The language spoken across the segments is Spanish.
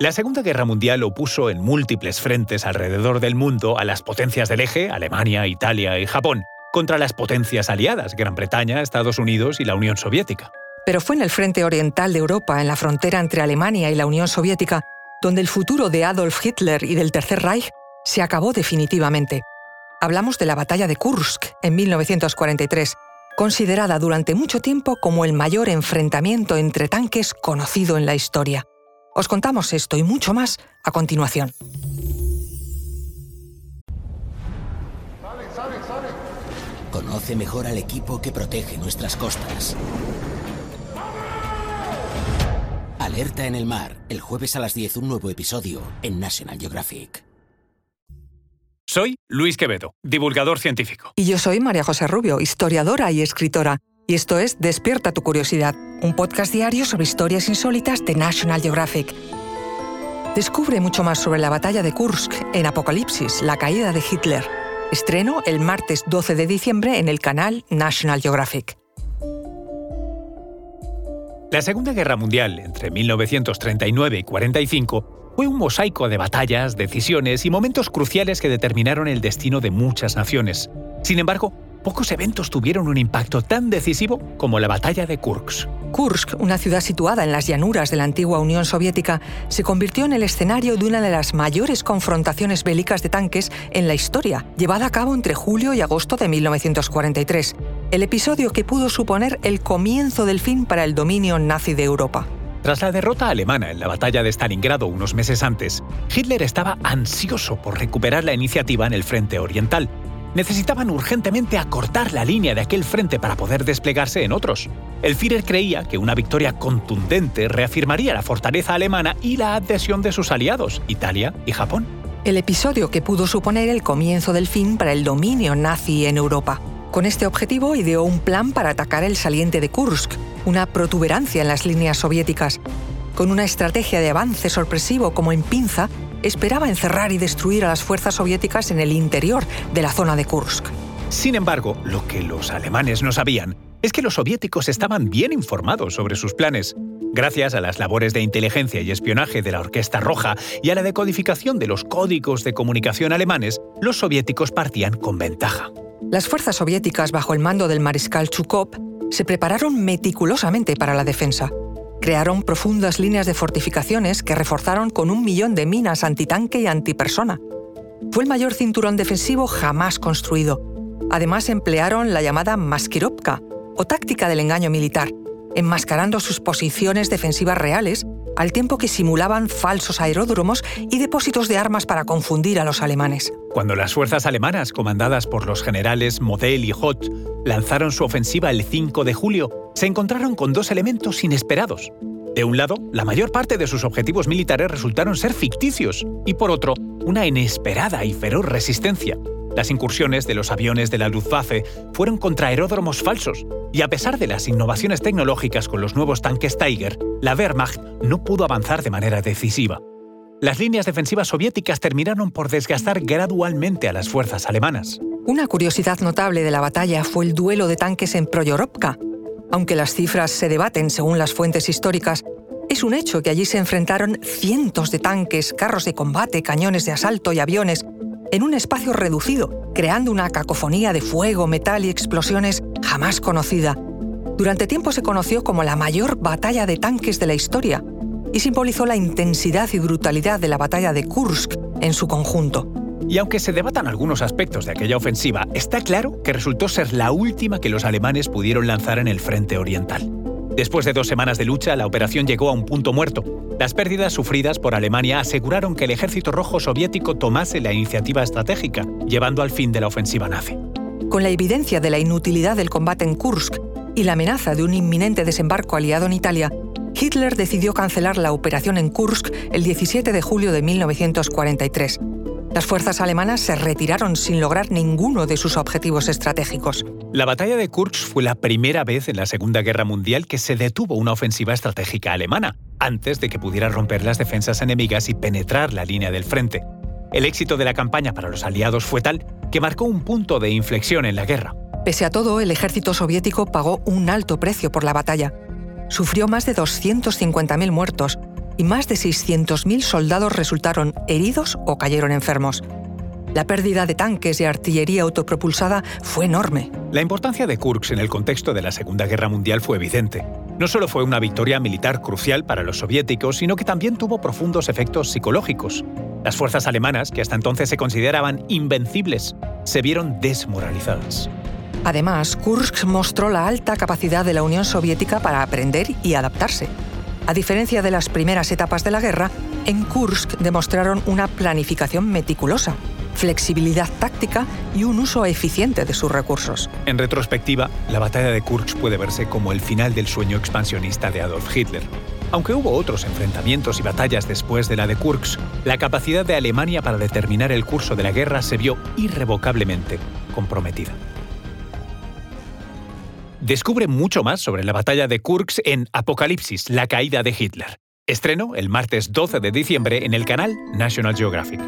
La Segunda Guerra Mundial opuso en múltiples frentes alrededor del mundo a las potencias del eje, Alemania, Italia y Japón, contra las potencias aliadas, Gran Bretaña, Estados Unidos y la Unión Soviética. Pero fue en el frente oriental de Europa, en la frontera entre Alemania y la Unión Soviética, donde el futuro de Adolf Hitler y del Tercer Reich se acabó definitivamente. Hablamos de la batalla de Kursk en 1943, considerada durante mucho tiempo como el mayor enfrentamiento entre tanques conocido en la historia. Os contamos esto y mucho más a continuación. Conoce mejor al equipo que protege nuestras costas. Alerta en el mar, el jueves a las 10 un nuevo episodio en National Geographic. Soy Luis Quevedo, divulgador científico. Y yo soy María José Rubio, historiadora y escritora. Y esto es Despierta tu curiosidad, un podcast diario sobre historias insólitas de National Geographic. Descubre mucho más sobre la batalla de Kursk en Apocalipsis, la caída de Hitler. Estreno el martes 12 de diciembre en el canal National Geographic. La Segunda Guerra Mundial, entre 1939 y 45, fue un mosaico de batallas, decisiones y momentos cruciales que determinaron el destino de muchas naciones. Sin embargo, pocos eventos tuvieron un impacto tan decisivo como la batalla de Kursk. Kursk, una ciudad situada en las llanuras de la antigua Unión Soviética, se convirtió en el escenario de una de las mayores confrontaciones bélicas de tanques en la historia, llevada a cabo entre julio y agosto de 1943, el episodio que pudo suponer el comienzo del fin para el dominio nazi de Europa. Tras la derrota alemana en la batalla de Stalingrado unos meses antes, Hitler estaba ansioso por recuperar la iniciativa en el frente oriental, necesitaban urgentemente acortar la línea de aquel frente para poder desplegarse en otros. El Führer creía que una victoria contundente reafirmaría la fortaleza alemana y la adhesión de sus aliados, Italia y Japón. El episodio que pudo suponer el comienzo del fin para el dominio nazi en Europa. Con este objetivo ideó un plan para atacar el saliente de Kursk, una protuberancia en las líneas soviéticas. Con una estrategia de avance sorpresivo como en pinza, esperaba encerrar y destruir a las fuerzas soviéticas en el interior de la zona de Kursk. Sin embargo, lo que los alemanes no sabían es que los soviéticos estaban bien informados sobre sus planes. Gracias a las labores de inteligencia y espionaje de la Orquesta Roja y a la decodificación de los códigos de comunicación alemanes, los soviéticos partían con ventaja. Las fuerzas soviéticas bajo el mando del mariscal Chukov se prepararon meticulosamente para la defensa. Crearon profundas líneas de fortificaciones que reforzaron con un millón de minas antitanque y antipersona. Fue el mayor cinturón defensivo jamás construido. Además, emplearon la llamada maskirovka, o táctica del engaño militar, enmascarando sus posiciones defensivas reales, al tiempo que simulaban falsos aeródromos y depósitos de armas para confundir a los alemanes. Cuando las fuerzas alemanas, comandadas por los generales Model y Hoth, lanzaron su ofensiva el 5 de julio, se encontraron con dos elementos inesperados. De un lado, la mayor parte de sus objetivos militares resultaron ser ficticios, y por otro, una inesperada y feroz resistencia. Las incursiones de los aviones de la Luftwaffe fueron contra aeródromos falsos, y a pesar de las innovaciones tecnológicas con los nuevos tanques Tiger, la Wehrmacht no pudo avanzar de manera decisiva las líneas defensivas soviéticas terminaron por desgastar gradualmente a las fuerzas alemanas. Una curiosidad notable de la batalla fue el duelo de tanques en Proyorovka. Aunque las cifras se debaten según las fuentes históricas, es un hecho que allí se enfrentaron cientos de tanques, carros de combate, cañones de asalto y aviones en un espacio reducido, creando una cacofonía de fuego, metal y explosiones jamás conocida. Durante tiempo se conoció como la mayor batalla de tanques de la historia, y simbolizó la intensidad y brutalidad de la batalla de Kursk en su conjunto. Y aunque se debatan algunos aspectos de aquella ofensiva, está claro que resultó ser la última que los alemanes pudieron lanzar en el frente oriental. Después de dos semanas de lucha, la operación llegó a un punto muerto. Las pérdidas sufridas por Alemania aseguraron que el ejército rojo soviético tomase la iniciativa estratégica, llevando al fin de la ofensiva nazi. Con la evidencia de la inutilidad del combate en Kursk y la amenaza de un inminente desembarco aliado en Italia, Hitler decidió cancelar la operación en Kursk el 17 de julio de 1943. Las fuerzas alemanas se retiraron sin lograr ninguno de sus objetivos estratégicos. La batalla de Kursk fue la primera vez en la Segunda Guerra Mundial que se detuvo una ofensiva estratégica alemana, antes de que pudiera romper las defensas enemigas y penetrar la línea del frente. El éxito de la campaña para los aliados fue tal que marcó un punto de inflexión en la guerra. Pese a todo, el ejército soviético pagó un alto precio por la batalla sufrió más de 250.000 muertos, y más de 600.000 soldados resultaron heridos o cayeron enfermos. La pérdida de tanques y artillería autopropulsada fue enorme. La importancia de Kursk en el contexto de la Segunda Guerra Mundial fue evidente. No solo fue una victoria militar crucial para los soviéticos, sino que también tuvo profundos efectos psicológicos. Las fuerzas alemanas, que hasta entonces se consideraban invencibles, se vieron desmoralizadas. Además, Kursk mostró la alta capacidad de la Unión Soviética para aprender y adaptarse. A diferencia de las primeras etapas de la guerra, en Kursk demostraron una planificación meticulosa, flexibilidad táctica y un uso eficiente de sus recursos. En retrospectiva, la batalla de Kursk puede verse como el final del sueño expansionista de Adolf Hitler. Aunque hubo otros enfrentamientos y batallas después de la de Kursk, la capacidad de Alemania para determinar el curso de la guerra se vio irrevocablemente comprometida. Descubre mucho más sobre la batalla de Kursk en Apocalipsis, la caída de Hitler. Estreno el martes 12 de diciembre en el canal National Geographic.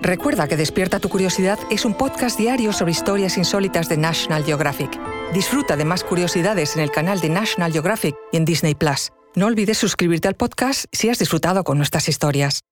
Recuerda que Despierta tu Curiosidad es un podcast diario sobre historias insólitas de National Geographic. Disfruta de más curiosidades en el canal de National Geographic y en Disney Plus. No olvides suscribirte al podcast si has disfrutado con nuestras historias.